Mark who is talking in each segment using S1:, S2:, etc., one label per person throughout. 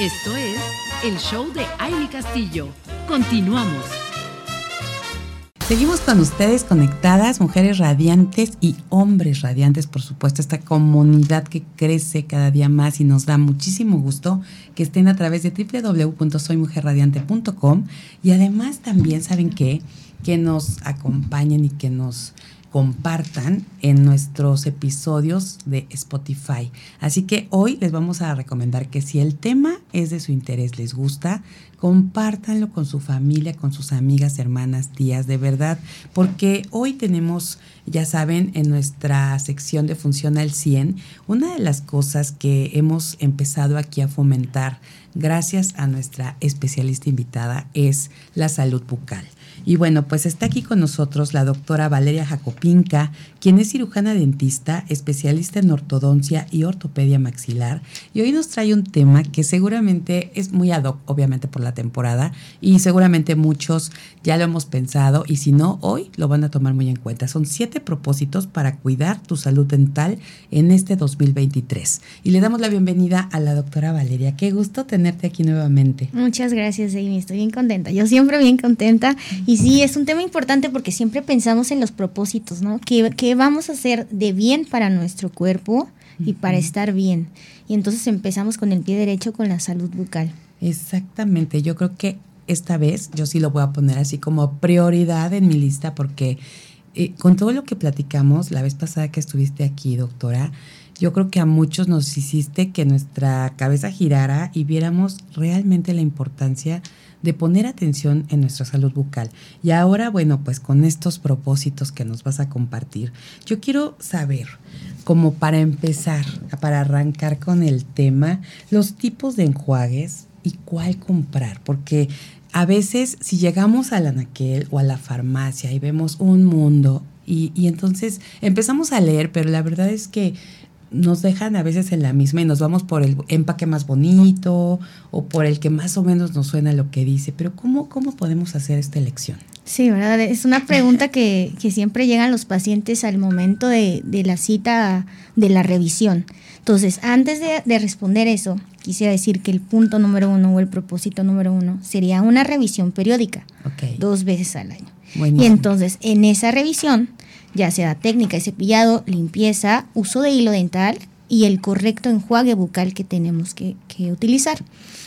S1: Esto es el show de Aile Castillo. Continuamos.
S2: Seguimos con ustedes conectadas, mujeres radiantes y hombres radiantes, por supuesto, esta comunidad que crece cada día más y nos da muchísimo gusto que estén a través de www.soymujerradiante.com y además también saben que nos acompañen y que nos compartan en nuestros episodios de Spotify. Así que hoy les vamos a recomendar que si el tema es de su interés, les gusta, compártanlo con su familia, con sus amigas, hermanas, tías, de verdad, porque hoy tenemos, ya saben, en nuestra sección de Funciona el 100, una de las cosas que hemos empezado aquí a fomentar gracias a nuestra especialista invitada es la salud bucal. Y bueno, pues está aquí con nosotros la doctora Valeria Jacopinca, quien es cirujana dentista, especialista en ortodoncia y ortopedia maxilar. Y hoy nos trae un tema que seguramente es muy ad hoc, obviamente por la temporada, y seguramente muchos ya lo hemos pensado, y si no, hoy lo van a tomar muy en cuenta. Son siete propósitos para cuidar tu salud dental en este 2023. Y le damos la bienvenida a la doctora Valeria. Qué gusto tenerte aquí nuevamente.
S3: Muchas gracias, Amy. Estoy bien contenta. Yo siempre bien contenta. Y sí, es un tema importante porque siempre pensamos en los propósitos, ¿no? ¿Qué, vamos a hacer de bien para nuestro cuerpo y para estar bien? Y entonces empezamos con el pie derecho con la salud bucal.
S2: Exactamente, yo creo que esta vez yo sí lo voy a poner así como prioridad en mi lista porque eh, con todo lo que platicamos la vez pasada que estuviste aquí, doctora, yo creo que a muchos nos hiciste que nuestra cabeza girara y viéramos realmente la importancia de poner atención en nuestra salud bucal. Y ahora, bueno, pues con estos propósitos que nos vas a compartir, yo quiero saber, como para empezar, para arrancar con el tema, los tipos de enjuagues y cuál comprar, porque a veces si llegamos al anaquel o a la farmacia y vemos un mundo y, y entonces empezamos a leer, pero la verdad es que nos dejan a veces en la misma y nos vamos por el empaque más bonito o por el que más o menos nos suena lo que dice. Pero ¿cómo, cómo podemos hacer esta elección?
S3: Sí, ¿verdad? Es una pregunta que, que siempre llegan los pacientes al momento de, de, la cita de la revisión. Entonces, antes de, de responder eso, quisiera decir que el punto número uno o el propósito número uno sería una revisión periódica, dos veces al año. Y entonces, en esa revisión, ya sea técnica de cepillado, limpieza, uso de hilo dental y el correcto enjuague bucal que tenemos que, utilizar.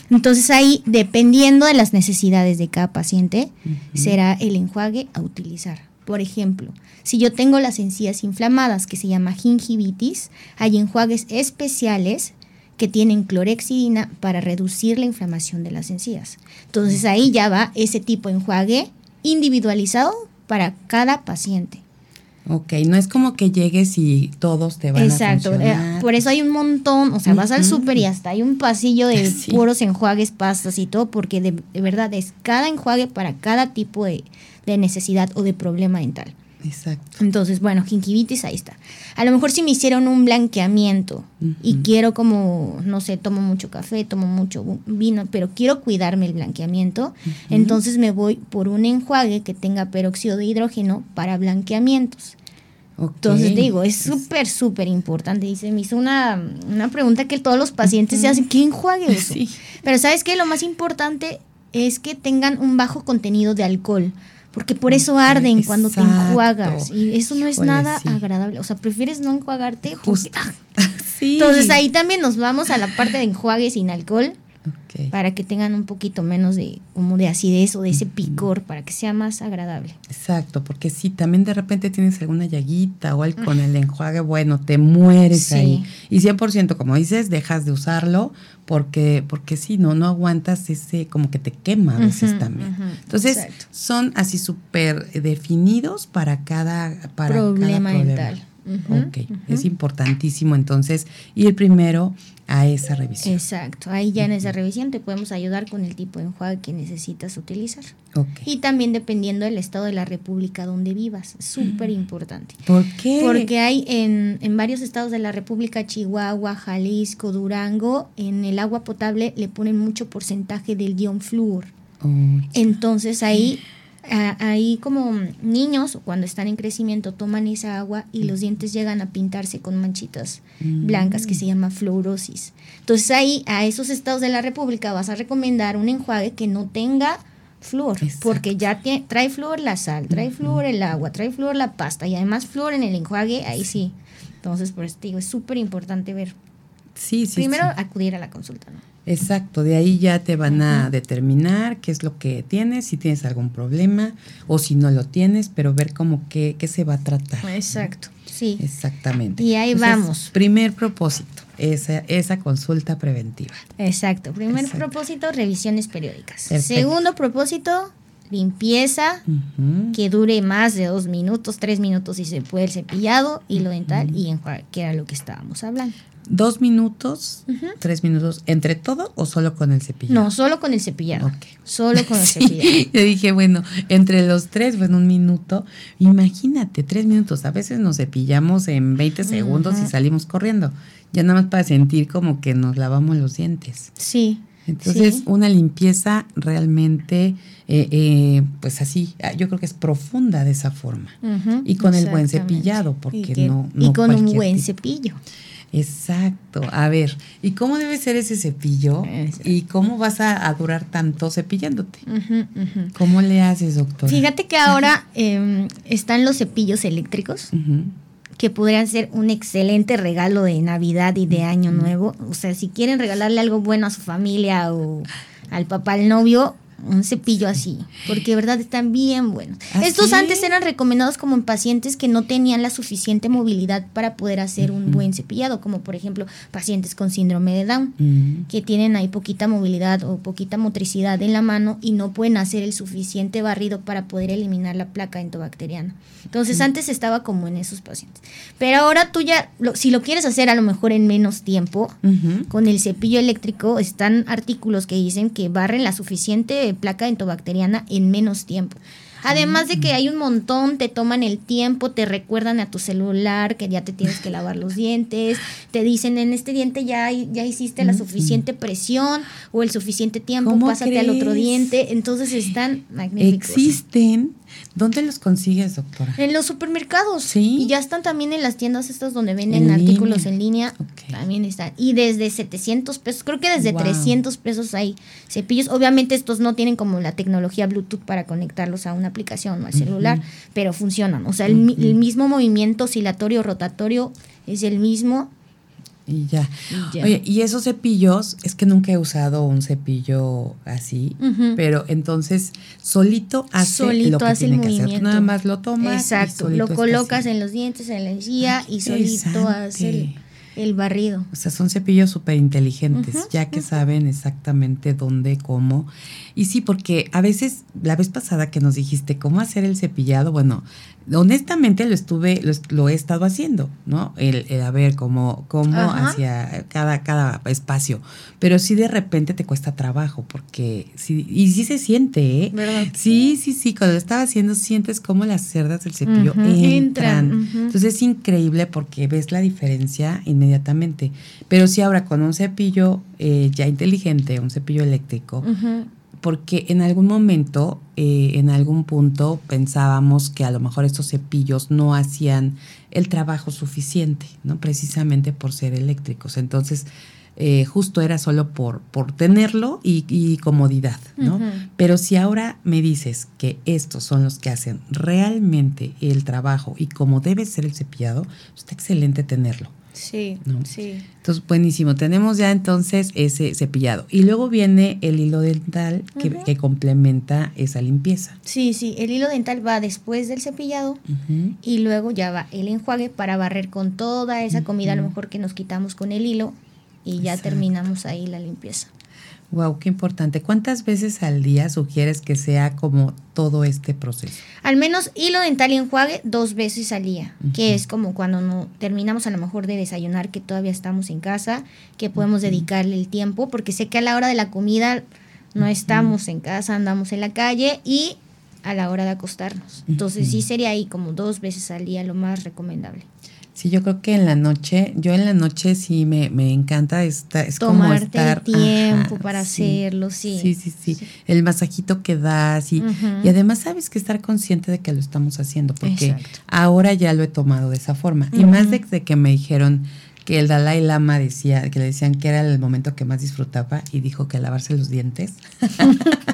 S3: Entonces ahí, dependiendo de las necesidades de cada paciente, será el enjuague a utilizar. Por ejemplo, si yo tengo las encías inflamadas, que se llama gingivitis, hay enjuagues especiales que tienen clorexidina para reducir la inflamación de las encías. Entonces ahí ya va ese tipo de enjuague individualizado para cada paciente.
S2: Ok, no es como que llegues y todos te van
S3: Exacto.
S2: a funcionar.
S3: Eh, por eso hay un montón, o sea, vas al súper y hasta hay un pasillo de puros enjuagues, pastas y todo, porque de, verdad es cada enjuague para cada tipo de, necesidad o de problema dental.
S2: Exacto.
S3: Entonces, bueno, gingivitis, ahí está. A lo mejor si me hicieron un blanqueamiento y quiero como, no sé, tomo mucho café, tomo mucho vino, pero quiero cuidarme el blanqueamiento, entonces me voy por un enjuague que tenga peróxido de hidrógeno para blanqueamientos. Entonces digo, es súper, súper importante. Dice, me hizo una, pregunta que todos los pacientes se hacen, ¿qué enjuague uso? Pero ¿sabes qué? Lo más importante es que tengan un bajo contenido de alcohol porque por eso arden cuando te enjuagas y eso no es nada agradable. O sea, prefieres no enjuagarte. ¡ah! Entonces ahí también nos vamos a la parte de enjuague sin alcohol para que tengan un poquito menos de como de acidez o de ese picor para que sea más agradable.
S2: Exacto, porque si también de repente tienes alguna llaguita o algo con el enjuague, bueno, te mueres ahí. Y 100%, como dices, dejas de usarlo porque porque si no no aguantas ese como que te quema a veces también. Entonces, son así súper definidos para cada para
S3: problema,
S2: cada
S3: dental.
S2: ok, es importantísimo entonces ir primero a esa revisión.
S3: Exacto, ahí ya en esa revisión te podemos ayudar con el tipo de enjuague que necesitas utilizar. Okay. Y también dependiendo del estado de la república donde vivas, súper importante.
S2: ¿Por qué?
S3: Porque hay en, en, varios estados de la república, Chihuahua, Jalisco, Durango, en el agua potable le ponen mucho porcentaje del guion flúor. Entonces ahí ahí como niños cuando están en crecimiento toman esa agua y los dientes llegan a pintarse con manchitas
S2: Mm.
S3: blancas que se llama fluorosis. Entonces ahí a esos estados de la República vas a recomendar un enjuague que no tenga flúor,
S2: Exacto.
S3: porque ya trae flúor la sal, trae flúor el agua, trae flúor la pasta y además flúor en el enjuague, ahí sí. Entonces, por eso te digo, es súper importante ver.
S2: Sí, sí.
S3: Primero
S2: sí.
S3: acudir a la consulta, ¿no?
S2: Exacto, de ahí ya te van a determinar qué es lo que tienes, si tienes algún problema o si no lo tienes, pero ver cómo qué, qué se va a tratar.
S3: Exacto, sí.
S2: Exactamente.
S3: Y ahí vamos.
S2: Primer propósito, esa, esa consulta preventiva.
S3: Exacto. Primer
S2: Exacto.
S3: propósito, revisiones periódicas.
S2: Perfecto.
S3: Segundo propósito, limpieza que dure más de dos minutos, tres minutos si se puede el cepillado, hilo dental y enjuague, que era lo que estábamos hablando.
S2: Dos minutos, tres minutos, ¿entre todo o solo con el cepillo?
S3: No, solo con el cepillado.
S2: Ok.
S3: Solo con el
S2: Sí,
S3: cepillado.
S2: yo dije, bueno, entre los tres, bueno, un minuto. Imagínate, tres minutos. A veces nos cepillamos en 20 segundos y salimos corriendo. Ya nada más para sentir como que nos lavamos los dientes.
S3: Sí.
S2: Entonces,
S3: sí.
S2: una limpieza realmente, eh, eh, pues así, ah, yo creo que es profunda de esa forma. Y con el buen cepillado, porque
S3: y que-
S2: no-
S3: Y con un buen
S2: tipo.
S3: cepillo.
S2: Exacto. A ver, ¿y cómo debe ser ese cepillo?
S3: Exacto.
S2: ¿Y cómo vas a, a durar tanto cepillándote? ¿Cómo le haces, doctora?
S3: Fíjate que ahora em, están los cepillos eléctricos. Que podrían ser un excelente regalo de Navidad y de Año Nuevo. O sea, si quieren regalarle algo bueno a su familia o al papá, al novio, un cepillo así, porque de verdad están bien buenos.
S2: ¿Ah,
S3: Estos antes eran recomendados como en pacientes que no tenían la suficiente movilidad para poder hacer un buen cepillado, como por ejemplo pacientes con síndrome de Down que tienen ahí poquita movilidad o poquita motricidad en la mano y no pueden hacer el suficiente barrido para poder eliminar la placa endobacteriana. Entonces antes estaba como en esos pacientes. Pero ahora tú ya, lo- si lo quieres hacer a lo mejor en menos tiempo, con el cepillo eléctrico están artículos que dicen que barren la suficiente placa endobacteriana en menos tiempo. Además de que hay un montón, te toman el tiempo, te recuerdan a tu celular que ya te tienes que lavar los dientes, te dicen en este diente ya, ya hiciste la suficiente presión o el suficiente tiempo,
S2: ¿Cómo
S3: pásate al otro
S2: crees?
S3: diente, entonces están magníficos.
S2: Existen. ¿Dónde los consigues, doctora?
S3: En los supermercados.
S2: Sí.
S3: Y ya están también en las tiendas estas donde venden
S2: En
S3: artículos
S2: línea.
S3: en línea. También están. Y desde 700 pesos, creo que desde
S2: Wow.
S3: 300 pesos hay cepillos. Obviamente estos no tienen como la tecnología Bluetooth para conectarlos a una aplicación o al celular, pero funcionan. O sea, el, el mismo movimiento oscilatorio rotatorio es el mismo.
S2: Y ya.
S3: Y ya.
S2: Oye, y esos cepillos, es que nunca he usado un cepillo así, pero entonces solito hace
S3: Solito
S2: lo que
S3: hace el
S2: tiene que hacer. Tú
S3: movimiento.
S2: nada más lo tomas.
S3: Exacto. Lo colocas
S2: así.
S3: en los dientes, en la encía
S2: Ay,
S3: y solito hace el, el barrido.
S2: O sea, son cepillos súper inteligentes, ya que saben exactamente dónde, cómo. Y sí, porque a veces, la vez pasada que nos dijiste cómo hacer el cepillado, bueno, honestamente lo estuve, lo, he estado haciendo, ¿no? El, el a ver cómo, cómo
S3: Ajá.
S2: hacia cada, cada espacio. Pero sí de repente te cuesta trabajo, porque sí, y sí se siente, ¿eh?
S3: ¿Verdad?
S2: Sí, sí, sí, cuando lo estaba haciendo sientes cómo las cerdas del cepillo entran. Entonces es increíble porque ves la diferencia inmediatamente. Pero sí ahora con un cepillo eh, ya inteligente, un cepillo eléctrico,
S3: Ujú.
S2: Porque en algún momento, eh, en algún punto pensábamos que a lo mejor estos cepillos no hacían el trabajo suficiente, ¿no? Precisamente por ser eléctricos. Entonces, eh, justo era solo por, por tenerlo y, y comodidad, ¿no? Pero si ahora me dices que estos son los que hacen realmente el trabajo y como debe ser el cepillado, está excelente tenerlo.
S3: Sí,
S2: No.
S3: sí.
S2: Entonces, buenísimo. Tenemos ya entonces ese cepillado. Y luego viene el hilo dental que, complementa esa limpieza.
S3: Sí, sí, el hilo dental va después del cepillado y luego ya va el enjuague para barrer con toda esa comida, a lo mejor que nos quitamos con el hilo y ya
S2: Exacto.
S3: terminamos ahí la limpieza.
S2: Wow, qué importante. ¿Cuántas veces al día sugieres que sea como todo este proceso?
S3: Al menos hilo dental y enjuague dos veces al día, que es como cuando no terminamos a lo mejor de desayunar, que todavía estamos en casa, que podemos dedicarle el tiempo, porque sé que a la hora de la comida no estamos en casa, andamos en la calle y a la hora de acostarnos. Entonces sí sería ahí como dos veces al día lo más recomendable.
S2: Sí, yo creo que en la noche, yo en la noche sí me, me encanta esta, es como estar
S3: el tiempo
S2: ajá,
S3: para
S2: sí.
S3: hacerlo, sí.
S2: Sí, sí, sí. El masajito que das y, y además sabes que estar consciente de que lo estamos haciendo, porque
S3: Exacto.
S2: ahora ya lo he tomado de esa forma. Y más desde que me dijeron que el Dalai Lama decía, que le decían que era el momento que más disfrutaba y dijo que lavarse los dientes.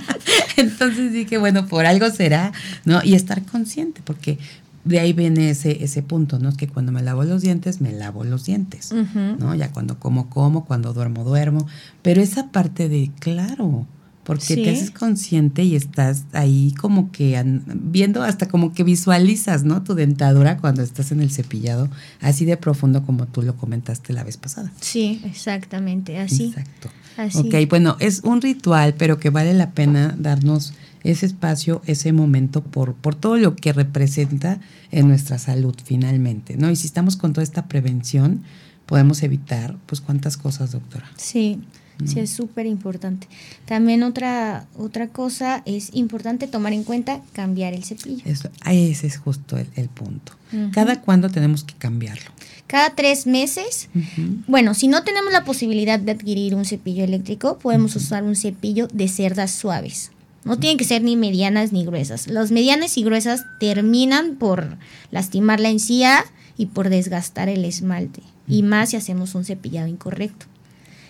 S2: Entonces dije, bueno, por algo será, ¿no? Y estar consciente, porque de ahí viene ese, ese punto, ¿no? Es que cuando me lavo los dientes, me lavo los dientes. ¿no? Ya cuando como, como, cuando duermo, duermo. Pero esa parte de, claro, porque
S3: Sí.
S2: te haces consciente y estás ahí como que viendo, hasta como que visualizas, ¿no? Tu dentadura cuando estás en el cepillado, así de profundo como tú lo comentaste la vez pasada.
S3: Sí, exactamente, así.
S2: Exacto.
S3: así.
S2: Ok, bueno, es un ritual, pero que vale la pena darnos ese espacio, ese momento por, por todo lo que representa en nuestra salud finalmente, ¿no? Y si estamos con toda esta prevención, podemos evitar, pues, cuántas cosas, doctora.
S3: Sí, sí es súper importante. También otra, otra cosa es importante tomar en cuenta cambiar el cepillo.
S2: Eso, ese es justo el, el punto. Cada cuándo tenemos que cambiarlo.
S3: Cada tres meses, bueno, si no tenemos la posibilidad de adquirir un cepillo eléctrico, podemos usar un cepillo de cerdas suaves. No tienen que ser ni medianas ni gruesas. Las medianas y gruesas terminan por lastimar la encía y por desgastar el esmalte. Y más si hacemos un cepillado incorrecto.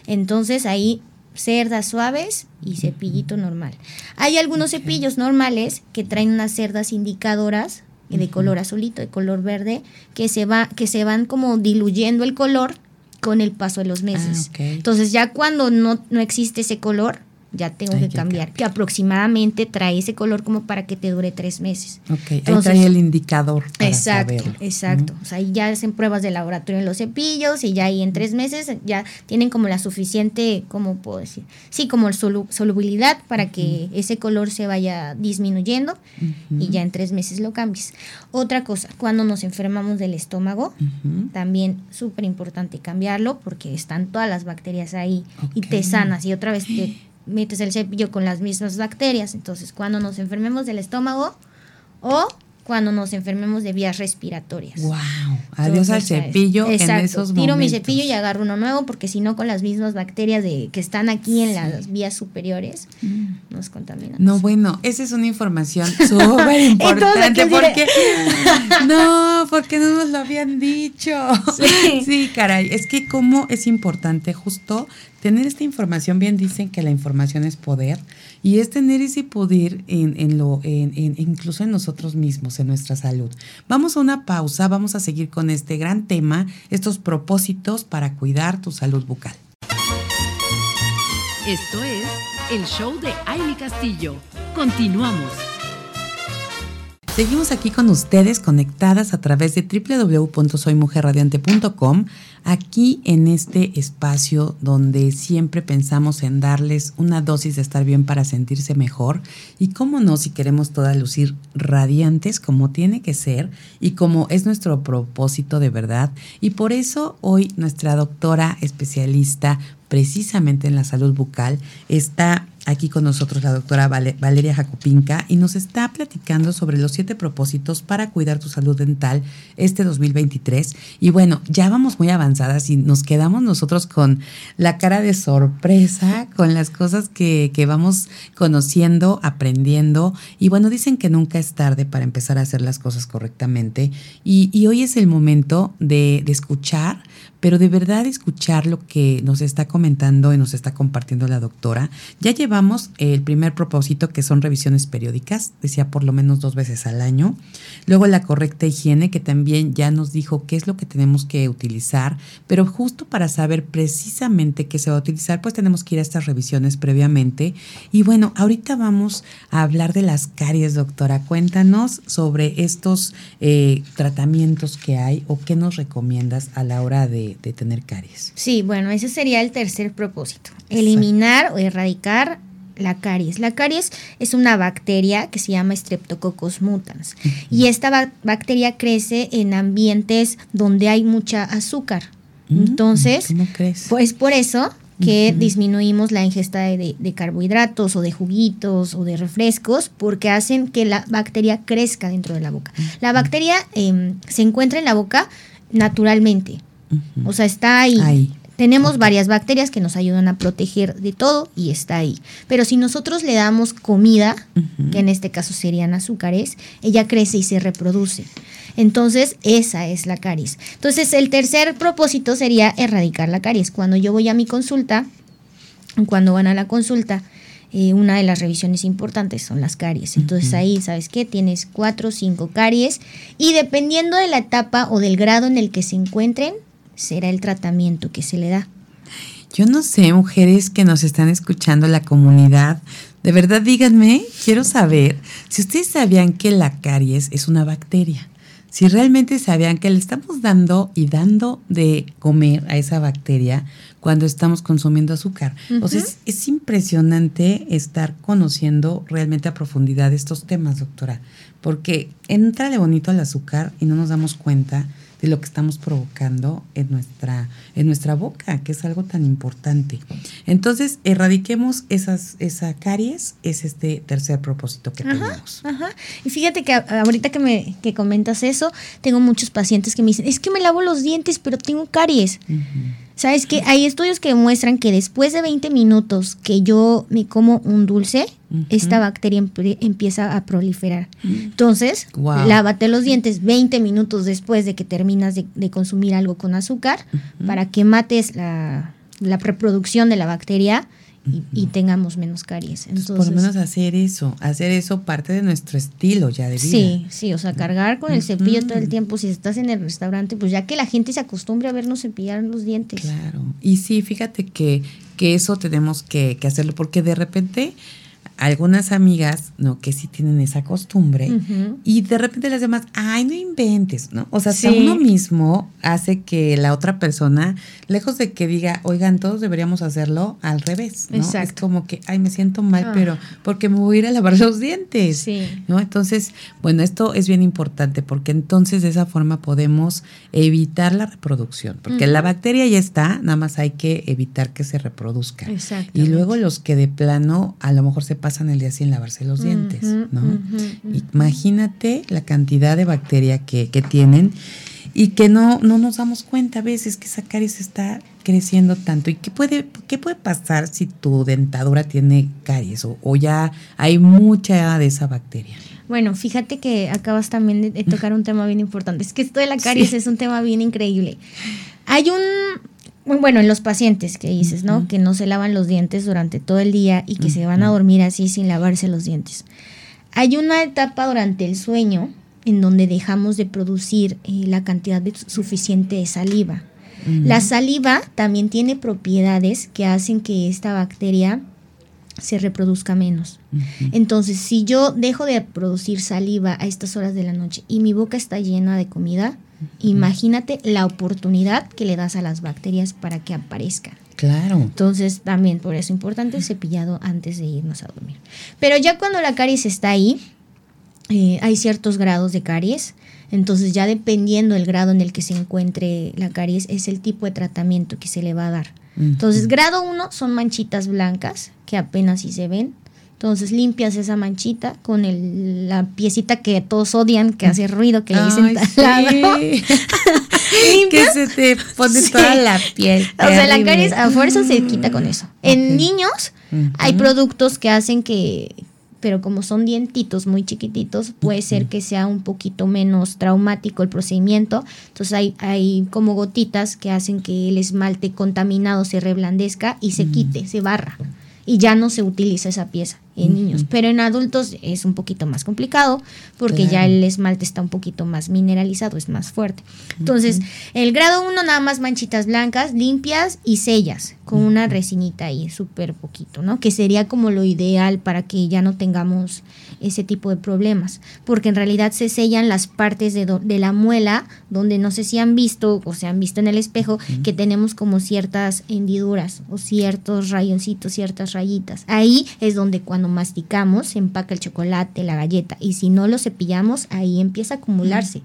S3: Entonces ahí cerdas suaves y cepillito normal. Hay algunos cepillos normales que traen unas cerdas indicadoras de color azulito, de color verde, que se va, que se van como diluyendo el color con el paso de los meses.
S2: Ah.
S3: Entonces ya cuando no, no existe ese color, ya tengo que
S2: que
S3: cambiar. Que aproximadamente trae ese color como para que te dure tres meses.
S2: Ok, ahí
S3: Entonces-
S2: trae el indicador para
S3: Exacto,
S2: saberlo.
S3: exacto. O sea, ahí ya hacen pruebas de laboratorio en los cepillos y ya ahí en tres meses ya tienen como la suficiente, ¿cómo puedo decir? Sí, como solu- solubilidad para que ese color se vaya disminuyendo y ya en tres meses lo cambies. Otra cosa, cuando nos enfermamos del estómago, también súper importante cambiarlo porque están todas las bacterias ahí y te sanas y otra vez te metes el cepillo con las mismas bacterias. Entonces, cuando nos enfermemos del estómago o cuando nos enfermemos de vías respiratorias.
S2: Wow. Adiós al
S3: Entonces,
S2: cepillo en
S3: exacto,
S2: esos
S3: Tiro mi
S2: momentos.
S3: cepillo y agarro uno nuevo porque si no con las mismas bacterias de que están aquí en las vías superiores nos contaminamos.
S2: No, bueno, esa es una información súper importante porque no, porque no nos lo habían dicho.
S3: Sí.
S2: Sí, caray, es que cómo es importante justo tener esta información. Bien dicen que la información es poder y es tener ese poder en, en lo, en, en- incluso en nosotros mismos, en nuestra salud. Vamos a una pausa, vamos a seguir con este gran tema, estos propósitos para cuidar tu salud bucal.
S1: Esto es el show de Aile Castillo. Continuamos.
S2: Seguimos aquí con ustedes conectadas a través de www.soymujerradiante.com, aquí en este espacio donde siempre pensamos en darles una dosis de estar bien para sentirse mejor y cómo no si queremos todas lucir radiantes como tiene que ser y como es nuestro propósito de verdad. Y por eso hoy nuestra doctora especialista precisamente en la salud bucal está aquí con nosotros la doctora Vale- Valeria Jacopinca y nos está platicando sobre los siete propósitos para cuidar tu salud dental este 2023. Y bueno, ya vamos muy avanzadas y nos quedamos nosotros con la cara de sorpresa, con las cosas que, que vamos conociendo, aprendiendo. Y bueno, dicen que nunca es tarde para empezar a hacer las cosas correctamente. Y, hoy es el momento de escuchar pero de verdad escuchar lo que nos está comentando y nos está compartiendo la doctora. Ya llevamos el primer propósito que son revisiones periódicas, decía por lo menos dos veces al año. Luego la correcta higiene que también ya nos dijo qué es lo que tenemos que utilizar, pero justo para saber precisamente qué se va a utilizar, pues tenemos que ir a estas revisiones previamente. Y bueno, ahorita vamos a hablar de las caries, doctora. Cuéntanos sobre estos eh, tratamientos que hay o qué nos recomiendas a la hora de, de tener caries.
S3: Sí, bueno, ese sería el tercer propósito. Eliminar o erradicar la caries. La caries es una bacteria que se llama Streptococcus mutans. Y esta ba- bacteria crece en ambientes donde hay mucha azúcar.
S2: Mm,
S3: Entonces,
S2: ¿Cómo crees?
S3: pues por eso que disminuimos la ingesta de, de carbohidratos o de juguitos o de refrescos porque hacen que la bacteria crezca dentro de la boca. La bacteria em, se encuentra en la boca naturalmente. O sea, está ahí. Tenemos varias bacterias que nos ayudan a proteger de todo y está ahí. Pero si nosotros le damos comida, que en este caso serían azúcares, ella crece y se reproduce. Entonces, esa es la caries. Entonces, el tercer propósito sería erradicar la caries. Cuando yo voy a mi consulta, cuando van a la consulta, eh, una de las revisiones importantes son las caries. Entonces ahí, ¿sabes qué? Tienes cuatro o cinco caries y dependiendo de la etapa o del grado en el que se encuentren, será el tratamiento que se le da.
S2: Yo no sé, mujeres que nos están escuchando, la comunidad, de verdad díganme, quiero saber si ustedes sabían que la caries es una bacteria si realmente sabían que le estamos dando y dando de comer a esa bacteria cuando estamos consumiendo azúcar. Entonces, es impresionante estar conociendo realmente a profundidad estos temas, doctora, porque entra de bonito el azúcar y no nos damos cuenta de lo que estamos provocando en nuestra, en nuestra boca, que es algo tan importante. Entonces, erradiquemos esas, esa caries, es este tercer propósito que tenemos.
S3: Ajá. Y fíjate que ahorita que me que comentas eso, tengo muchos pacientes que me dicen, es que me lavo los dientes, pero tengo caries. ¿Sabes qué? Hay estudios que demuestran que después de 20 minutos que yo me como un dulce, esta bacteria empieza a proliferar. Mm. Entonces, lávate los dientes 20 minutos después de que terminas de, consumir algo con azúcar para que mates la, la reproducción de la bacteria y, tengamos menos caries.
S2: Entonces, por lo menos hacer eso, hacer eso parte de nuestro estilo ya de vida.
S3: Sí, sí, o sea, cargar con el cepillo todo el tiempo, si estás en el restaurante, pues ya que la gente se acostumbre a vernos cepillar los dientes.
S2: Claro, y sí, fíjate que, que eso tenemos que, que hacerlo, porque de repente algunas amigas, ¿no? Que sí tienen esa costumbre y de repente las demás, ay, no inventes, ¿no? O sea, si uno mismo hace que la otra persona, lejos de que diga, oigan, todos deberíamos hacerlo al revés, ¿no? Exacto. Es como que, ay, me siento mal, ah. pero porque me voy a ir a lavar los dientes, sí. ¿no? Entonces, bueno, esto es bien importante porque entonces de esa forma podemos evitar la reproducción, porque la bacteria ya está, nada más hay que evitar que se reproduzca. Exacto. Y luego los que de plano a lo mejor se pasan el día sin lavarse los dientes, ¿no? Imagínate la cantidad de bacteria que, que, tienen y que no, no nos damos cuenta a veces que esa caries está creciendo tanto. ¿Y qué puede, qué puede pasar si tu dentadura tiene caries o, ya hay mucha de esa bacteria?
S3: Bueno, fíjate que acabas también de, tocar un tema bien importante. Es que esto de la caries es un tema bien increíble. Hay un bueno, en los pacientes que dices, ¿no? Que no se lavan los dientes durante todo el día y que se van a dormir así sin lavarse los dientes. Hay una etapa durante el sueño en donde dejamos de producir eh, la cantidad suficiente de saliva. La saliva también tiene propiedades que hacen que esta bacteria se reproduzca menos. Entonces, si yo dejo de producir saliva a estas horas de la noche y mi boca está llena de comida, Imagínate la oportunidad que le das a las bacterias para que aparezcan.
S2: Claro.
S3: Entonces, también por eso es importante el cepillado antes de irnos a dormir. Pero ya cuando la caries está ahí, eh, hay ciertos grados de caries. Entonces, ya dependiendo del grado en el que se encuentre la caries, es el tipo de tratamiento que se le va a dar. Entonces, grado 1 son manchitas blancas que apenas si se ven. Entonces limpias esa manchita con el, la piecita que todos odian, que hace ruido, que le dicen
S2: sí. que se te pone toda la piel.
S3: O sea, la caries a fuerza se quita con eso. En niños hay productos que hacen que, pero como son dientitos muy chiquititos, puede ser que sea un poquito menos traumático el procedimiento. Entonces hay, hay como gotitas que hacen que el esmalte contaminado se reblandezca y se quite, se barra y ya no se utiliza esa pieza en niños. Pero en adultos es un poquito más complicado porque ya el esmalte está un poquito más mineralizado, es más fuerte. Entonces, el grado 1 nada más manchitas blancas, limpias y sellas con una resinita ahí, súper poquito, ¿no? Que sería como lo ideal para que ya no tengamos ese tipo de problemas, porque en realidad se sellan las partes de, de la muela donde no sé si han visto o se han visto en el espejo que tenemos como ciertas hendiduras o ciertos rayoncitos, ciertas rayitas. Ahí es donde cuando masticamos se empaca el chocolate, la galleta y si no lo cepillamos ahí empieza a acumularse.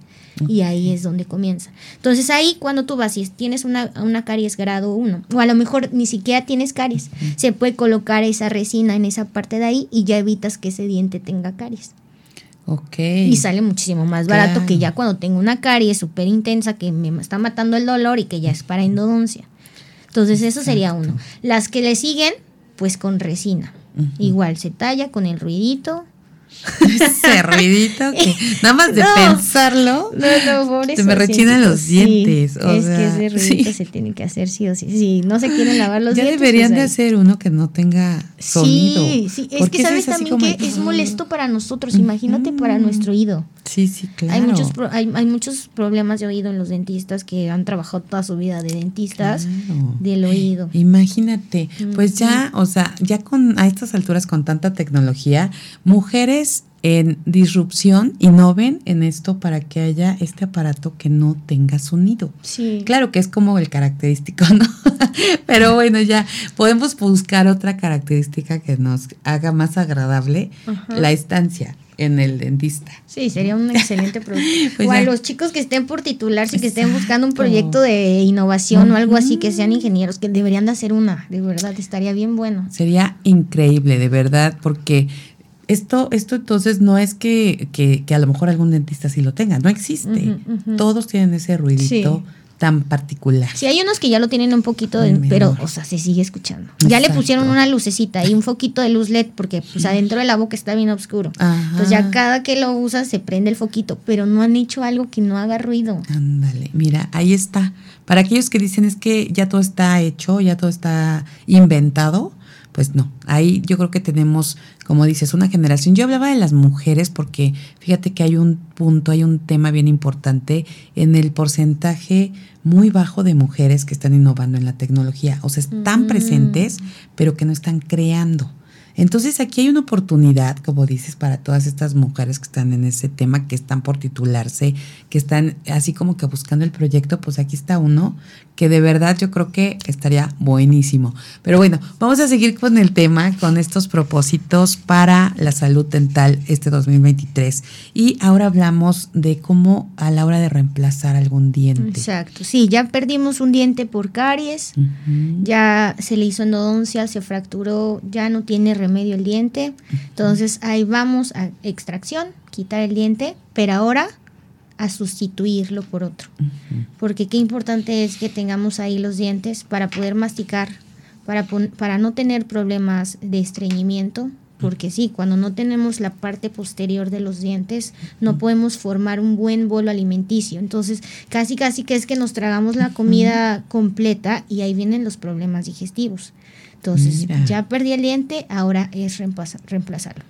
S3: Y ahí es donde comienza. Entonces ahí cuando tú vas y tienes una, una caries grado 1, o a lo mejor ni siquiera tienes caries, se puede colocar esa resina en esa parte de ahí y ya evitas que ese diente tenga caries.
S2: Ok.
S3: Y sale muchísimo más barato que ya cuando tengo una caries súper intensa que me está matando el dolor y que ya es para endodoncia. Entonces eso sería uno. Las que le siguen, pues con resina. Igual se talla con el ruidito.
S2: Ese ruidito que nada más de
S3: No.
S2: pensarlo.
S3: No, no, por
S2: Se me rechinan
S3: siento-
S2: los
S3: sí,
S2: dientes, o
S3: es
S2: sea,
S3: que ese ruidito
S2: sí.
S3: se tiene que hacer sí o sí. Si no se quieren lavar los
S2: ya
S3: dientes.
S2: deberían
S3: pues
S2: de hacer uno que no tenga sonido.
S3: Sí, sí, es que sabes también que es molesto para nosotros, imagínate para nuestro oído.
S2: Sí, sí, claro.
S3: Hay muchos pro- hay, hay muchos problemas de oído en los dentistas que han trabajado toda su vida de dentistas
S2: Claro.
S3: del oído.
S2: Imagínate, pues ya, o sea, ya con a estas alturas con tanta tecnología, mujeres en disrupción innoven en esto para que haya este aparato que no tenga sonido.
S3: Sí.
S2: Claro que es como el característico, ¿no? Pero bueno, ya podemos buscar otra característica que nos haga más agradable
S3: Ajá.
S2: la estancia en el dentista.
S3: Sí, sería un excelente producto.
S2: Pues
S3: o a
S2: ya.
S3: los chicos que estén por titularse, que estén
S2: Exacto.
S3: buscando un proyecto de innovación o algo así, que sean ingenieros, que deberían de hacer una, de verdad, estaría bien bueno.
S2: Sería increíble, de verdad, porque esto, esto entonces no es que, que, que a lo mejor algún dentista sí lo tenga, no existe. Todos tienen ese ruidito
S3: Sí.
S2: tan particular.
S3: Sí, hay unos que ya lo tienen un poquito, de- pero, o sea, se sigue escuchando. Ya le pusieron una lucecita y un foquito de luz LED, porque pues adentro de la boca está bien oscuro.
S2: Ajá.
S3: Entonces ya cada que lo usas se prende el foquito, pero no han hecho algo que no haga ruido.
S2: Ándale, mira, ahí está. Para aquellos que dicen es que ya todo está hecho, ya todo está inventado, pues no. Ahí yo creo que tenemos, como dices, una generación. Yo hablaba de las mujeres porque fíjate que hay un punto, hay un tema bien importante en el porcentaje muy bajo de mujeres que están innovando en la tecnología. O sea, están
S3: Mm.
S2: presentes, pero que no están creando. Entonces aquí hay una oportunidad, como dices, para todas estas mujeres que están en ese tema, que están por titularse, que están así como que buscando el proyecto, pues aquí está uno que de verdad yo creo que estaría buenísimo. Pero bueno, vamos a seguir con el tema, con estos propósitos para la salud dental este 2023. Y ahora hablamos de cómo a la hora de reemplazar algún diente.
S3: Exacto, sí, ya perdimos un diente por caries, ya se le hizo endodoncia, se fracturó, ya no tiene remedio el diente. Entonces ahí vamos a extracción, quitar el diente, pero ahora a sustituirlo por otro. Porque qué importante es que tengamos ahí los dientes para poder masticar, para, para no tener problemas de estreñimiento. Porque sí, cuando no tenemos la parte posterior de los dientes, no podemos formar un buen bolo alimenticio. Entonces, casi casi que es que nos tragamos la comida completa y ahí vienen los problemas digestivos. Entonces,
S2: Mira.
S3: ya perdí el diente, ahora es reemplaza- reemplazarlo.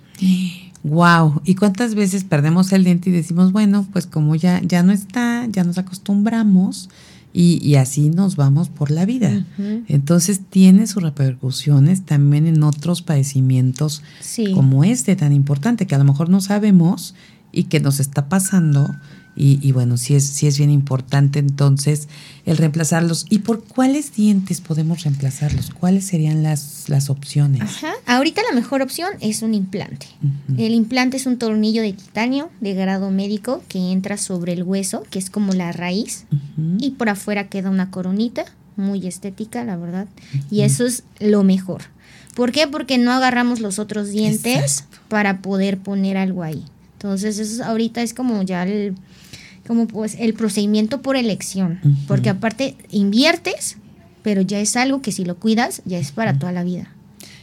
S2: Wow, ¿y cuántas veces perdemos el diente y decimos, bueno, pues como ya, ya no está, ya nos acostumbramos y, y así nos vamos por la vida? Entonces tiene sus repercusiones también en otros padecimientos
S3: Sí.
S2: como este tan importante que a lo mejor no sabemos y que nos está pasando. Y, y bueno, sí es, sí es bien importante entonces el reemplazarlos. ¿Y por cuáles dientes podemos reemplazarlos? ¿Cuáles serían las, las opciones?
S3: Ajá. Ahorita la mejor opción es un implante. El implante es un tornillo de titanio de grado médico que entra sobre el hueso, que es como la raíz, y por afuera queda una coronita, muy estética, la verdad. Y eso es lo mejor. ¿Por qué? Porque no agarramos los otros dientes
S2: Exacto.
S3: para poder poner algo ahí. Entonces, eso es- ahorita es como ya el, como pues el procedimiento por elección. Porque aparte inviertes, pero ya es algo que si lo cuidas, ya es para toda la vida.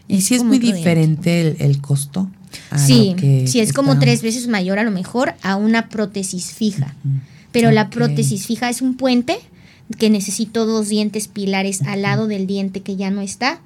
S2: Y si es muy diferente el, el costo. a
S3: Sí,
S2: lo que
S3: sí, es como tres veces mayor a lo mejor a una prótesis fija. Pero la prótesis fija es un puente que necesito dos dientes pilares al lado del diente que ya no está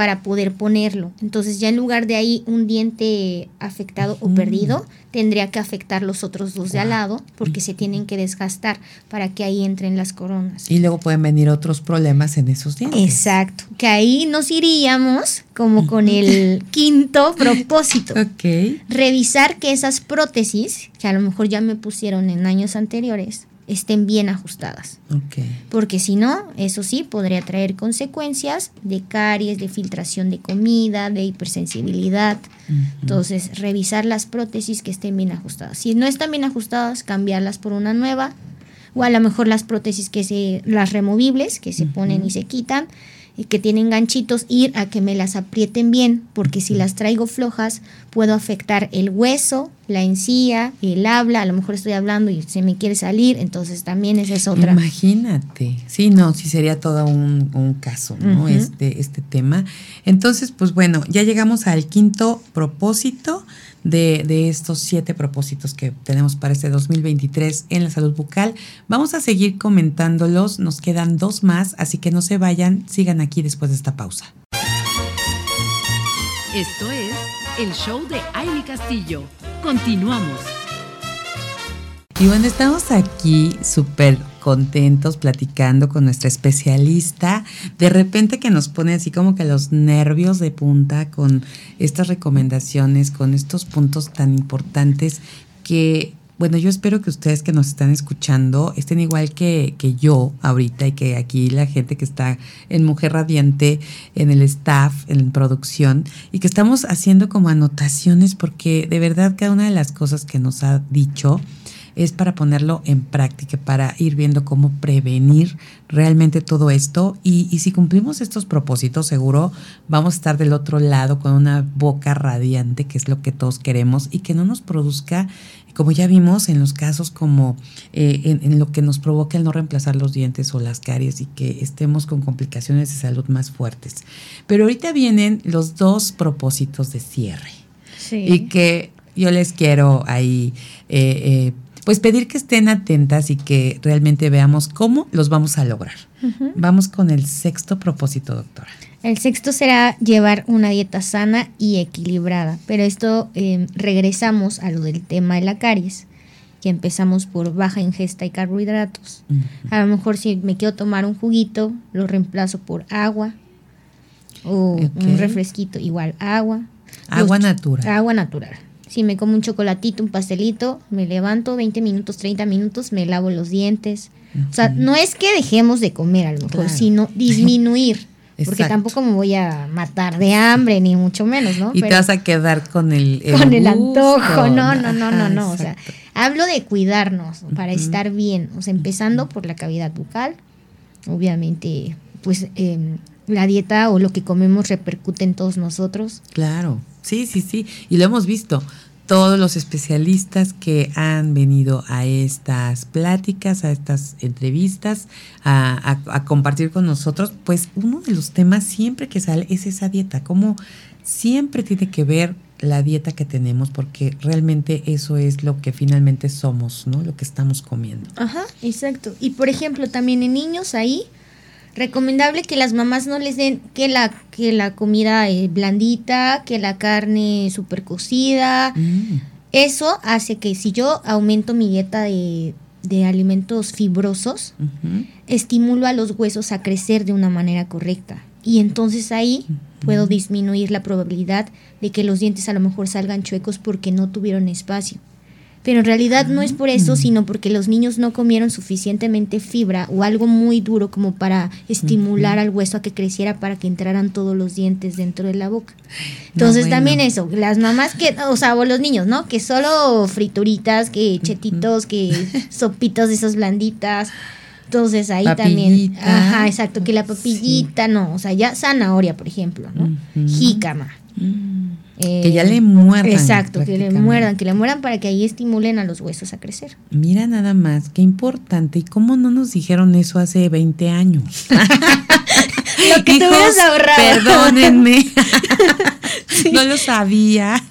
S3: para poder ponerlo. Entonces ya en lugar de ahí un diente afectado o perdido, tendría que afectar los otros dos de al lado porque se tienen que desgastar para que ahí entren las coronas.
S2: Y luego pueden venir otros problemas en esos dientes.
S3: Exacto, que ahí nos iríamos como con el quinto propósito.
S2: Ok.
S3: revisar que esas prótesis, que a lo mejor ya me pusieron en años anteriores, estén bien ajustadas. Porque si no, eso sí, podría traer consecuencias de caries, de filtración de comida, de hipersensibilidad.
S2: Ujú.
S3: Entonces, revisar las prótesis que estén bien ajustadas. Si no están bien ajustadas, cambiarlas por una nueva. O a lo mejor las prótesis que se, las removibles, que se ponen y se quitan, que tienen ganchitos, ir a que me las aprieten bien, porque si las traigo flojas, puedo afectar el hueso, la encía, el habla, a lo mejor estoy hablando y se me quiere salir, entonces también esa es otra.
S2: Imagínate, sí, no, sí sería todo un, un caso, ¿no? Este, este tema. Entonces, pues bueno, ya llegamos al quinto propósito de, de estos siete propósitos que tenemos para este 2023 en la salud bucal. Vamos a seguir comentándolos, nos quedan dos más, así que no se vayan, sigan aquí después de esta pausa.
S1: Esto es el show de Aile Castillo. Continuamos.
S2: Y bueno, estamos aquí súper contentos platicando con nuestra especialista. De repente que nos pone así como que los nervios de punta con estas recomendaciones, con estos puntos tan importantes que, bueno, yo espero que ustedes que nos están escuchando estén igual que, que yo ahorita y que aquí la gente que está en Mujer Radiante, en el staff, en producción, y que estamos haciendo como anotaciones porque de verdad cada una de las cosas que nos ha dicho, es para ponerlo en práctica, para ir viendo cómo prevenir realmente todo esto. Y, y, si cumplimos estos propósitos, seguro vamos a estar del otro lado con una boca radiante, que es lo que todos queremos, y que no nos produzca, como ya vimos en los casos como eh, en, en, lo que nos provoca el no reemplazar los dientes o las caries y que estemos con complicaciones de salud más fuertes. Pero ahorita vienen los dos propósitos de cierre.
S3: Sí.
S2: Y que yo les quiero ahí... Eh, eh, pues pedir que estén atentas y que realmente veamos cómo los vamos a lograr. Uh -huh. Vamos con el sexto propósito, doctora.
S3: El sexto será llevar una dieta sana y equilibrada, pero esto eh, regresamos a lo del tema de la caries, que empezamos por baja ingesta y carbohidratos. Uh -huh. A lo mejor si me quiero tomar un juguito, lo reemplazo por agua o okay. un refresquito, igual agua.
S2: Agua los, natural.
S3: Agua natural. Si me como un chocolatito, un pastelito, me levanto 20 minutos, 30 minutos, me lavo los dientes. Uh -huh. O sea, no es que dejemos de comer a lo mejor, claro. sino disminuir. porque tampoco me voy a matar de hambre, ni mucho menos, ¿no?
S2: Y Pero, te vas a quedar con el,
S3: el con el antojo. No, no, no, no, no. O sea, hablo de cuidarnos para uh -huh. estar bien. O sea, empezando por la cavidad bucal. Obviamente, pues eh, la dieta o lo que comemos repercute en todos nosotros.
S2: Claro. Sí, sí, sí. Y lo hemos visto. Todos los especialistas que han venido a estas pláticas, a estas entrevistas, a, compartir con nosotros, pues uno de los temas siempre que sale es esa dieta. Como siempre tiene que ver la dieta que tenemos, porque realmente eso es lo que finalmente somos, ¿no? Lo que estamos comiendo.
S3: Ajá, exacto. Y por ejemplo, también en niños ahí recomendable que las mamás no les den que la que la comida eh, blandita, que la carne super cocida. Mm. Eso hace que si yo aumento mi dieta de, de alimentos fibrosos, uh -huh. estimulo a los huesos a crecer de una manera correcta. Y entonces ahí uh -huh. puedo disminuir la probabilidad de que los dientes a lo mejor salgan chuecos porque no tuvieron espacio. Pero en realidad no es por eso, sino porque los niños no comieron suficientemente fibra o algo muy duro como para estimular al hueso a que creciera para que entraran todos los dientes dentro de la boca. Entonces no, bueno. también eso, las mamás que, o sea, o los niños, ¿no? Que solo frituritas, que chetitos, que sopitas de esas blanditas. Entonces ahí papillita. también, ajá, exacto, que la papillita, sí. no, o sea, ya zanahoria, por ejemplo, ¿no? Uh -huh. Jícama. Uh -huh.
S2: Eh, que ya le muerdan.
S3: Exacto, que le muerdan, que le mueran para que ahí estimulen a los huesos a crecer.
S2: Mira nada más, qué importante. ¿Y cómo no nos dijeron eso hace 20 años?
S3: Lo que Hijos, te hubieras ahorrado.
S2: Perdónenme. sí. No lo sabía.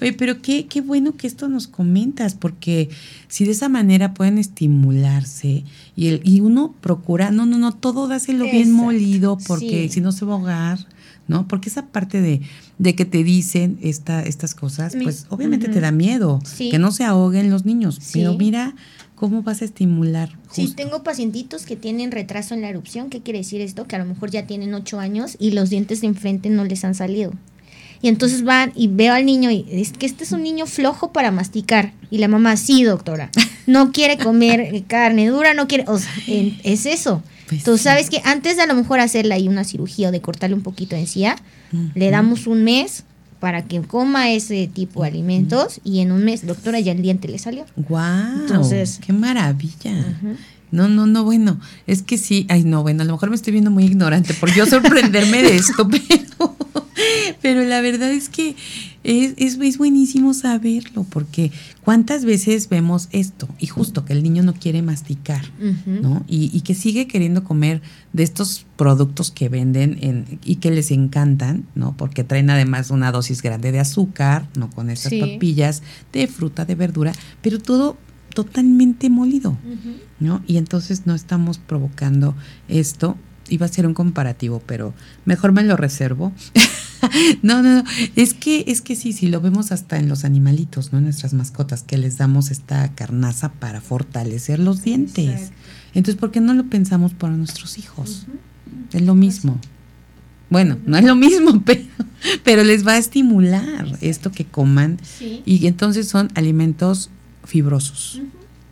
S2: Oye, pero qué, qué bueno que esto nos comentas, porque si de esa manera pueden estimularse y, el, y uno procura, no, no, no, todo dáselo Exacto. bien molido, porque sí. si no se va a ahogar. ¿no? Porque esa parte de, de que te dicen esta, estas cosas, pues obviamente uh -huh. te da miedo, sí. que no se ahoguen los niños, sí. pero mira cómo vas a estimular.
S3: Sí, tengo pacientitos que tienen retraso en la erupción, ¿qué quiere decir esto? Que a lo mejor ya tienen ocho años y los dientes de enfrente no les han salido. Y entonces van y veo al niño y es que este es un niño flojo para masticar. Y la mamá, sí, doctora, no quiere comer carne dura, no quiere, o sea, es eso. Pues Entonces, ¿sabes que Antes de a lo mejor hacerle ahí una cirugía o de cortarle un poquito de encía, uh -huh. le damos un mes para que coma ese tipo de alimentos y en un mes, doctora, ya el diente le salió.
S2: ¡Wow! Entonces, ¡Qué maravilla! Uh -huh. No, no, no, bueno, es que sí, ay, no, bueno, a lo mejor me estoy viendo muy ignorante por yo sorprenderme de esto, pero, pero la verdad es que es, es, buenísimo saberlo, porque cuántas veces vemos esto, y justo que el niño no quiere masticar, ¿no? Y, y, que sigue queriendo comer de estos productos que venden en, y que les encantan, ¿no? Porque traen además una dosis grande de azúcar, ¿no? Con esas papillas de fruta, de verdura, pero todo totalmente molido, ¿no? Y entonces no estamos provocando esto. Iba a ser un comparativo, pero mejor me lo reservo. no, no, no. Es que, es que sí, sí, lo vemos hasta en los animalitos, ¿no? En nuestras mascotas, que les damos esta carnaza para fortalecer los dientes. Entonces, ¿por qué no lo pensamos para nuestros hijos? Es lo mismo. Bueno, no es lo mismo, pero, pero les va a estimular esto que coman. Y entonces son alimentos fibrosos.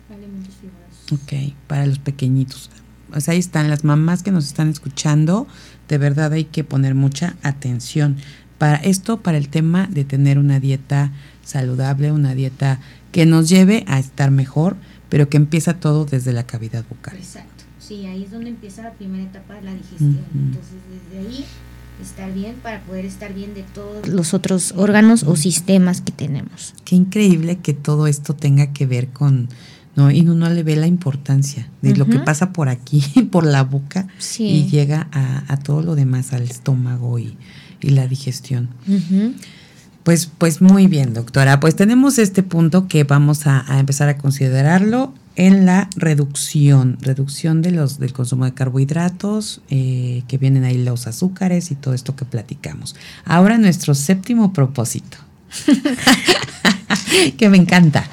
S2: Alimentos fibrosos. Ok, para los pequeñitos. Pues ahí están las mamás que nos están escuchando. De verdad hay que poner mucha atención para esto, para el tema de tener una dieta saludable, una dieta que nos lleve a estar mejor, pero que empieza todo desde la cavidad bucal.
S3: Exacto. Sí, ahí es donde empieza la primera etapa de la digestión. Entonces, desde ahí estar bien para poder estar bien de todos los otros órganos o sistemas que tenemos.
S2: Qué increíble que todo esto tenga que ver con, ¿no? Y uno le ve la importancia de lo que pasa por aquí, por la boca, y llega a, todo lo demás, al estómago y, la digestión. Pues, pues muy bien, doctora. Pues tenemos este punto que vamos a, a empezar a considerarlo en la reducción, reducción de los, del consumo de carbohidratos, eh, que vienen ahí los azúcares y todo esto que platicamos. Ahora nuestro séptimo propósito. que me encanta.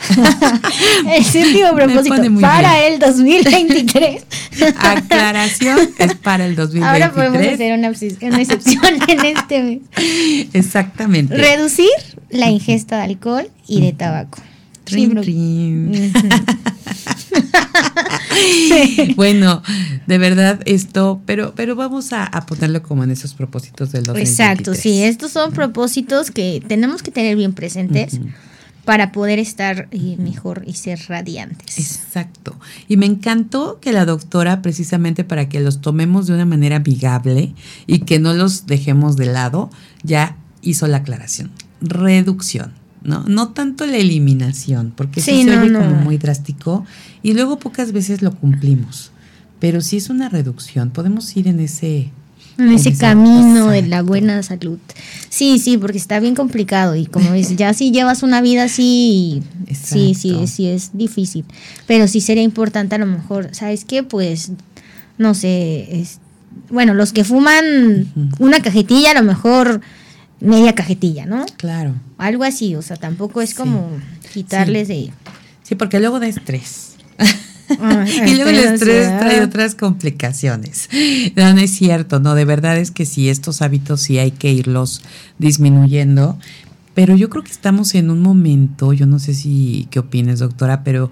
S3: el séptimo propósito para el 2023.
S2: Aclaración, es para el 2023.
S3: Ahora podemos hacer una, una excepción en este mes.
S2: Exactamente.
S3: Reducir la ingesta de alcohol y de tabaco.
S2: Bueno, de verdad esto, pero, pero vamos a, ponerlo como en esos propósitos del 2023.
S3: Exacto, sí, estos son propósitos que tenemos que tener bien presentes. Para poder estar eh, mejor y ser radiantes.
S2: Exacto. Y me encantó que la doctora, precisamente para que los tomemos de una manera amigable y que no los dejemos de lado, ya hizo la aclaración. Reducción. ¿no? No tanto la eliminación, porque sí, se oye como muy drástico y luego pocas veces lo cumplimos. Pero si es una reducción, podemos ir en ese
S3: en ese camino de la buena salud. Sí, sí, porque está bien complicado y como dices, ya si llevas una vida así, sí, sí, sí es difícil. Pero sí sería importante a lo mejor, ¿sabes qué? Pues, no sé, es, bueno, los que fuman una cajetilla a lo mejor media cajetilla, ¿no?
S2: Claro.
S3: Algo así, o sea, tampoco es como quitarles de...
S2: Sí, porque luego da estrés. Y luego el estrés trae otras complicaciones. No, no es cierto, no, de verdad es que sí, estos hábitos sí hay que irlos disminuyendo. Pero yo creo que estamos en un momento, yo no sé si qué opines, doctora, pero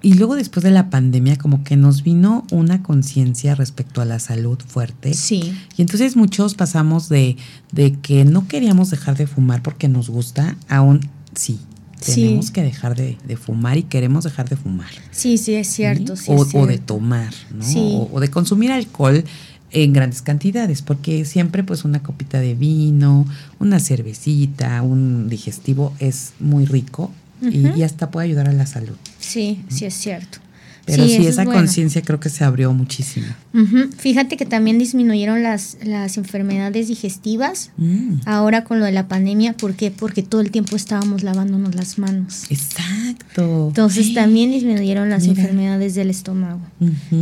S2: y luego después de la pandemia como que nos vino una conciencia respecto a la salud fuerte.
S3: Sí.
S2: Y entonces muchos pasamos de, de que no queríamos dejar de fumar porque nos gusta, aún sí. Tenemos que dejar de, fumar y queremos dejar de fumar.
S3: Sí, sí, es cierto.
S2: o, de tomar, ¿no? O, o de consumir alcohol en grandes cantidades, porque siempre pues una copita de vino, una cervecita, un digestivo es muy rico y, hasta puede ayudar a la salud.
S3: Sí, sí es cierto.
S2: Pero sí, esa conciencia creo que se abrió muchísimo.
S3: Fíjate que también disminuyeron las, las enfermedades digestivas mm. ahora con lo de la pandemia. ¿Por qué? Porque todo el tiempo estábamos lavándonos las manos.
S2: Exacto.
S3: Entonces también disminuyeron las enfermedades del estómago.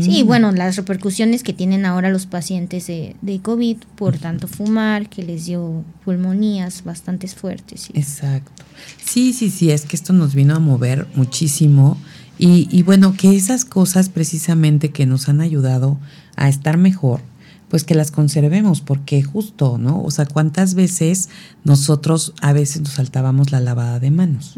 S3: Sí, bueno, las repercusiones que tienen ahora los pacientes de, de COVID por tanto fumar, que les dio pulmonías bastante fuertes.
S2: Exacto. Sí, sí, sí, es que esto nos vino a mover muchísimo y, y bueno, que esas cosas precisamente que nos han ayudado a estar mejor, pues que las conservemos, porque justo, ¿no? O sea, ¿cuántas veces nosotros a veces nos saltábamos la lavada de manos?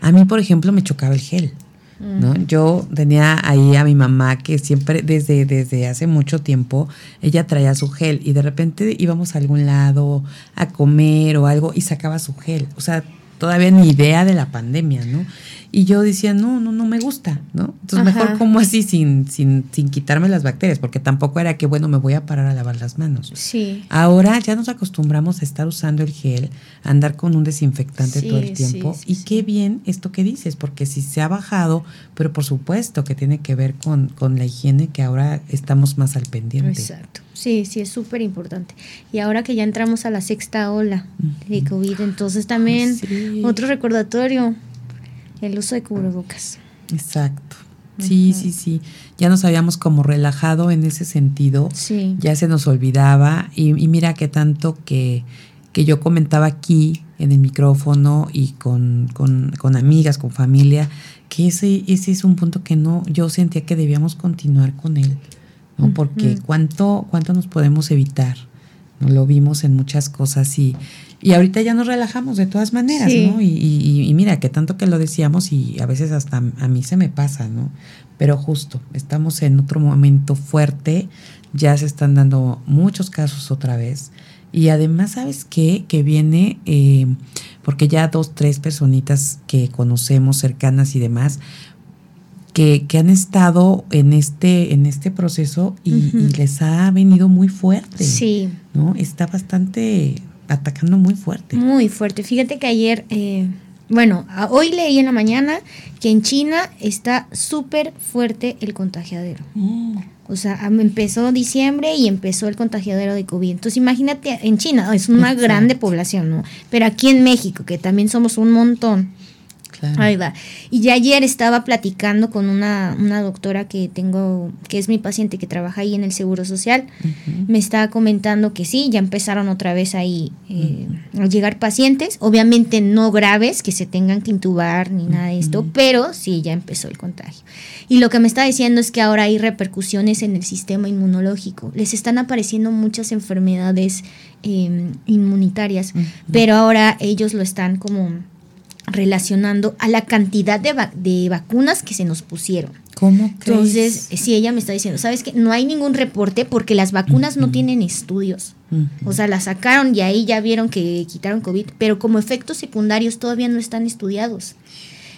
S2: A mí, por ejemplo, me chocaba el gel. ¿no? Yo tenía ahí a mi mamá que siempre, desde, desde hace mucho tiempo, ella traía su gel y de repente íbamos a algún lado a comer o algo y sacaba su gel. O sea, todavía ni idea de la pandemia, ¿no? Y yo decía, no, no, no me gusta, ¿no? Entonces mejor como así sin, sin, sin quitarme las bacterias, porque tampoco era que, bueno, me voy a parar a lavar las manos.
S3: Sí.
S2: Ahora ya nos acostumbramos a estar usando el gel, a andar con un desinfectante todo el tiempo. y qué bien esto que dices, porque si se ha bajado, pero por supuesto que tiene que ver con, con la higiene, que ahora estamos más al pendiente.
S3: Exacto. Sí, sí, es súper importante. Y ahora que ya entramos a la sexta ola de COVID, entonces también otro recordatorio, el uso de cubrebocas.
S2: Exacto. Sí, sí, sí. Ya nos habíamos como relajado en ese sentido.
S3: Sí.
S2: Ya se nos olvidaba. Y, mira que tanto que, que, yo comentaba aquí en el micrófono y con, con, con, amigas, con familia, que ese, ese es un punto que no, yo sentía que debíamos continuar con él. ¿No? Porque cuánto, cuánto nos podemos evitar. ¿no? Lo vimos en muchas cosas y, y ahorita ya nos relajamos de todas maneras, ¿no? Y, mira, que tanto que lo decíamos y a veces hasta a mí se me pasa, ¿no? Pero justo, estamos en otro momento fuerte, ya se están dando muchos casos otra vez. Y además, ¿sabes qué? Que viene, eh, porque ya dos, tres personitas que conocemos cercanas y demás, que, que, han estado en este, en este proceso y, y, les ha venido muy fuerte.
S3: Sí.
S2: ¿No? Está bastante atacando muy fuerte.
S3: Muy fuerte. Fíjate que ayer, eh, bueno, hoy leí en la mañana que en China está súper fuerte el contagiadero. Mm. O sea, empezó diciembre y empezó el contagiadero de COVID. Entonces, imagínate, en China es una grande población, ¿no? Pero aquí en México, que también somos un montón, Ahí va. Y ya ayer estaba platicando con una, una, doctora que tengo, que es mi paciente que trabaja ahí en el Seguro Social. Me estaba comentando que sí, ya empezaron otra vez ahí eh, a llegar pacientes, obviamente no graves, que se tengan que intubar ni nada de esto, pero sí, ya empezó el contagio. Y lo que me está diciendo es que ahora hay repercusiones en el sistema inmunológico. Les están apareciendo muchas enfermedades em, inmunitarias, pero ahora ellos lo están como relacionando a la cantidad de, de vacunas que se nos pusieron.
S2: ¿Cómo
S3: Entonces, si ella me está diciendo, ¿sabes qué? No hay ningún reporte porque las vacunas no tienen estudios. O sea, las sacaron y ahí ya vieron que quitaron COVID, pero como efectos secundarios todavía no están estudiados.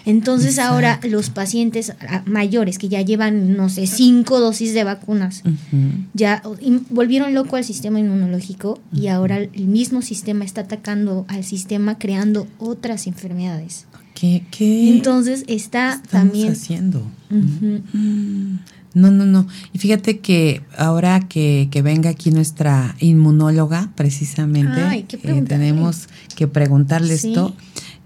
S3: Entonces ahora los pacientes mayores que ya llevan, no sé, cinco dosis de vacunas, ya volvieron loco al sistema inmunológico y ahora el mismo sistema está atacando al sistema creando otras enfermedades.
S2: ¿Qué? qué
S3: Entonces está también...
S2: haciendo? Mm. No, no, no. Y fíjate que ahora que, venga aquí nuestra inmunóloga, precisamente, eh, tenemos que preguntarle esto.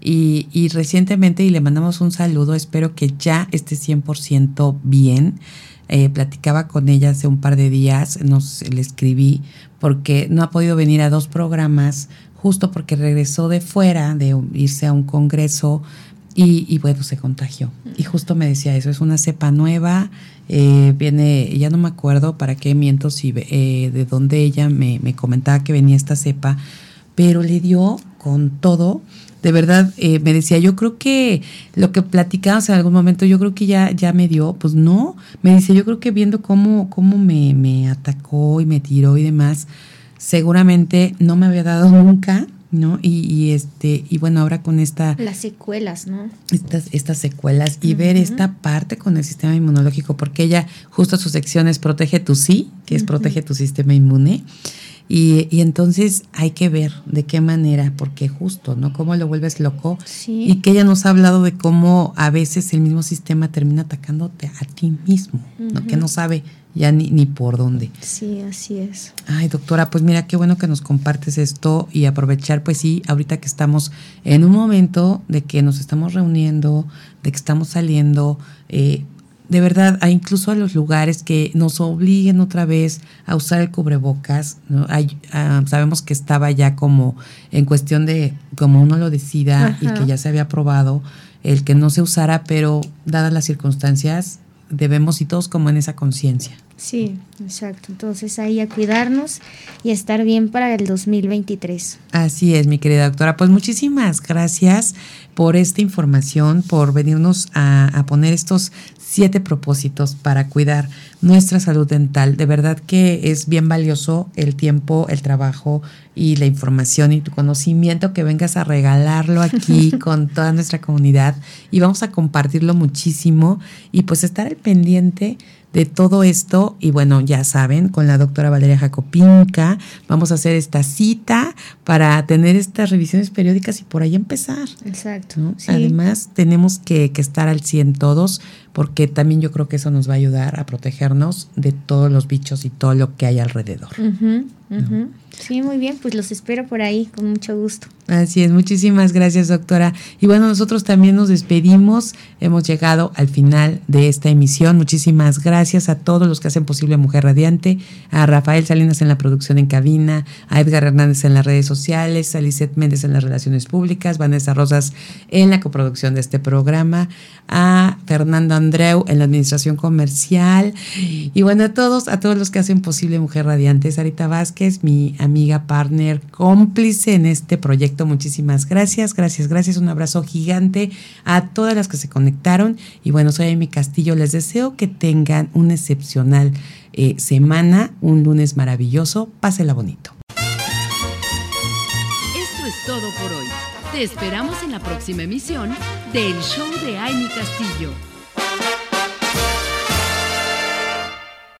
S2: Y, recientemente, y le mandamos un saludo, espero que ya esté 100% bien. Eh, platicaba con ella hace un par de días, nos le escribí, porque no ha podido venir a dos programas, justo porque regresó de fuera, de irse a un congreso, y, y bueno, se contagió. Y justo me decía eso, es una cepa nueva, eh, viene, ya no me acuerdo para qué miento, si, eh, de dónde ella me comentaba que venía esta cepa, pero le dio con todo de verdad eh, me decía, yo creo que lo que platicamos en algún momento, yo creo que ya, ya me dio, pues no, me dice, yo creo que viendo cómo, cómo me, me atacó y me tiró y demás, seguramente no me había dado nunca, ¿no? Y, y, este, y bueno, ahora con esta...
S3: Las secuelas, ¿no?
S2: Estas, estas secuelas y ver esta parte con el sistema inmunológico, porque ella, justo su sección es Protege tu sí, que es Protege tu sistema inmune. Y, y, entonces hay que ver de qué manera, porque justo, ¿no? Cómo lo vuelves loco. Y que ella nos ha hablado de cómo a veces el mismo sistema termina atacándote a ti mismo, ¿no? Que no sabe ya ni, ni por dónde.
S3: Sí, así es.
S2: Ay, doctora, pues mira, qué bueno que nos compartes esto y aprovechar, pues sí, ahorita que estamos en un momento de que nos estamos reuniendo, de que estamos saliendo, eh, de verdad, a incluso a los lugares que nos obliguen otra vez a usar el cubrebocas. ¿no? Hay, ah, sabemos que estaba ya como en cuestión de, como uno lo decida y que ya se había aprobado, el que no se usara, pero dadas las circunstancias, debemos y todos como en esa conciencia.
S3: Sí, exacto. Entonces ahí a cuidarnos y a estar bien para el 2023.
S2: Así es, mi querida doctora. Pues muchísimas gracias por esta información, por venirnos a, a poner estos siete propósitos para cuidar nuestra salud dental. De verdad que es bien valioso el tiempo, el trabajo y la información y tu conocimiento que vengas a regalarlo aquí con toda nuestra comunidad y vamos a compartirlo muchísimo y pues estar al pendiente de todo esto. Y bueno, ya saben, con la doctora Valeria Jacopinca vamos a hacer esta cita para tener estas revisiones periódicas y por ahí empezar.
S3: Exacto.
S2: Además, tenemos que, que estar al 100 todos porque también yo creo que eso nos va a ayudar a protegernos de todos los bichos y todo lo que hay alrededor.
S3: Sí, muy bien, pues los espero por ahí con mucho gusto.
S2: Así es, muchísimas gracias doctora. Y bueno, nosotros también nos despedimos, hemos llegado al final de esta emisión. Muchísimas gracias a todos los que hacen posible Mujer Radiante, a Rafael Salinas en la producción en cabina, a Edgar Hernández en las redes sociales, a Lisette Méndez en las relaciones públicas, Vanessa Rosas en la coproducción de este programa, a Fernando Andreu en la administración comercial y bueno, a todos, a todos los que hacen posible Mujer Radiante, Sarita Vázquez, mi amiga, partner, cómplice en este proyecto. Muchísimas gracias, gracias, gracias. Un abrazo gigante a todas las que se conectaron y bueno, soy Amy Castillo. Les deseo que tengan una excepcional eh, semana, un lunes maravilloso. Pásela bonito.
S1: Esto es todo por hoy. Te esperamos en la próxima emisión del Show de Amy Castillo.